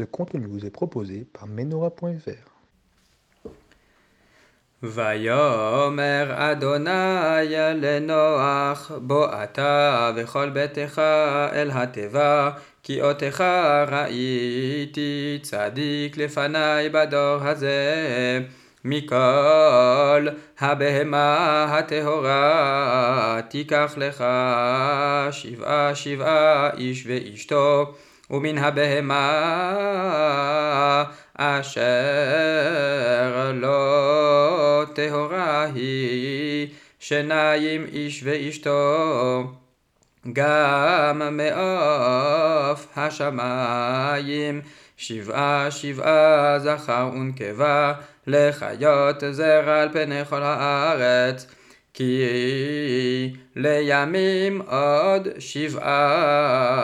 Ce contenu vous est proposé par Menora.fr. ויאמר אדוני לנוח בוא אתה וכל ביתך אל התיבה כי אותך ראיתי צדיק לפניי בדור הזה מכל הבהמה הטהורה תיקח לך שבעה שבעה איש ואשתו ומן הבהמה אשר לא טהורה היא שניים איש ואשתו גם מעוף השמיים. שבעה שבעה זכר ונקבה לחיות זרע על פני כל הארץ כי לימים עוד שבעה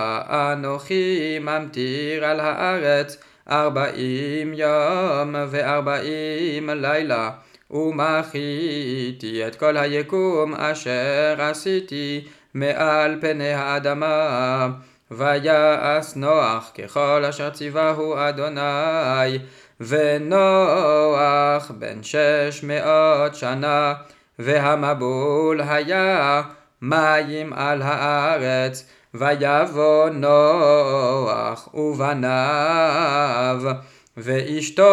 אנוכי ממטיר על הארץ ארבעים יום וארבעים לילה ומחיתי את כל היקום אשר עשיתי מעל פני האדמה. ויעש נוח ככל אשר ציווהו אדוני ונוח בן שש מאות שנה. והמבול היה מים על הארץ ויבוא נוח ובניו ואשתו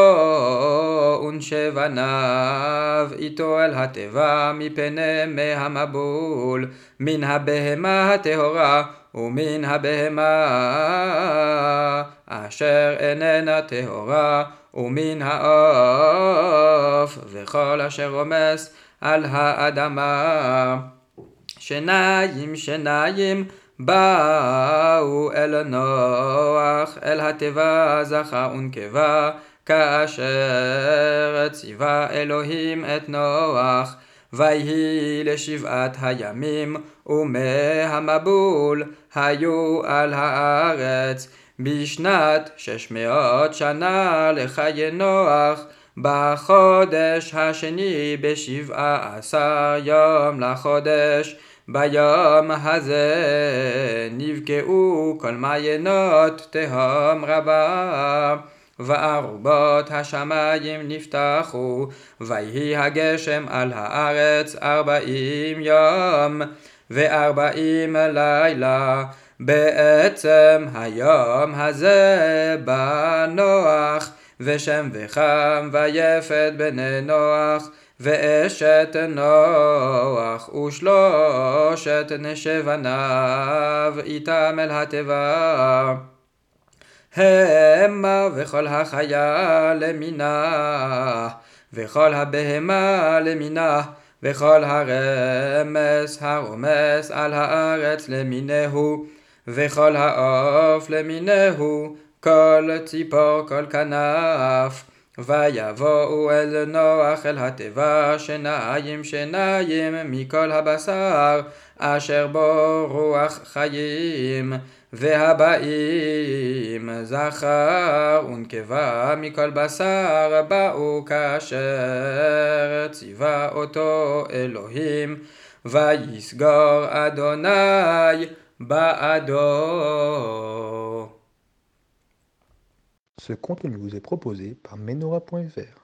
ונשי בניו. איתו אל התיבה מפני מי המבול מן הבהמה הטהורה ומן הבהמה אשר איננה טהורה ומן העוף וכל אשר רומס על האדמה. שניים שניים באו אל נוח אל התיבה זכר ונקבה כאשר ציווה אלוהים את נוח. ויהי לשבעת הימים ומי המבול היו על הארץ. בשנת שש מאות שנה לחיי נוח בחודש השני בשבעה עשר יום לחודש ביום הזה נבקעו כל מעיינות תהום רבה וארובות השמיים נפתחו ויהי הגשם על הארץ ארבעים יום וארבעים לילה בעצם היום הזה בא נוח ושם וחם ויפת בני נוח ואשת נוח ושלושת נשי בניו איתם אל התיבה. המה וכל החיה למינה וכל הבהמה למינה וכל הרמס הרומס על הארץ למינהו וכל העוף למינהו כל ציפור כל כנף ויבואו אל נוח אל התיבה שניים שניים מכל הבשר אשר בו רוח חיים והבאים זכר ונקבה מכל בשר באו כאשר ציווה אותו אלוהים ויסגור אדוני בעדו Ce contenu vous est proposé par Menora.fr.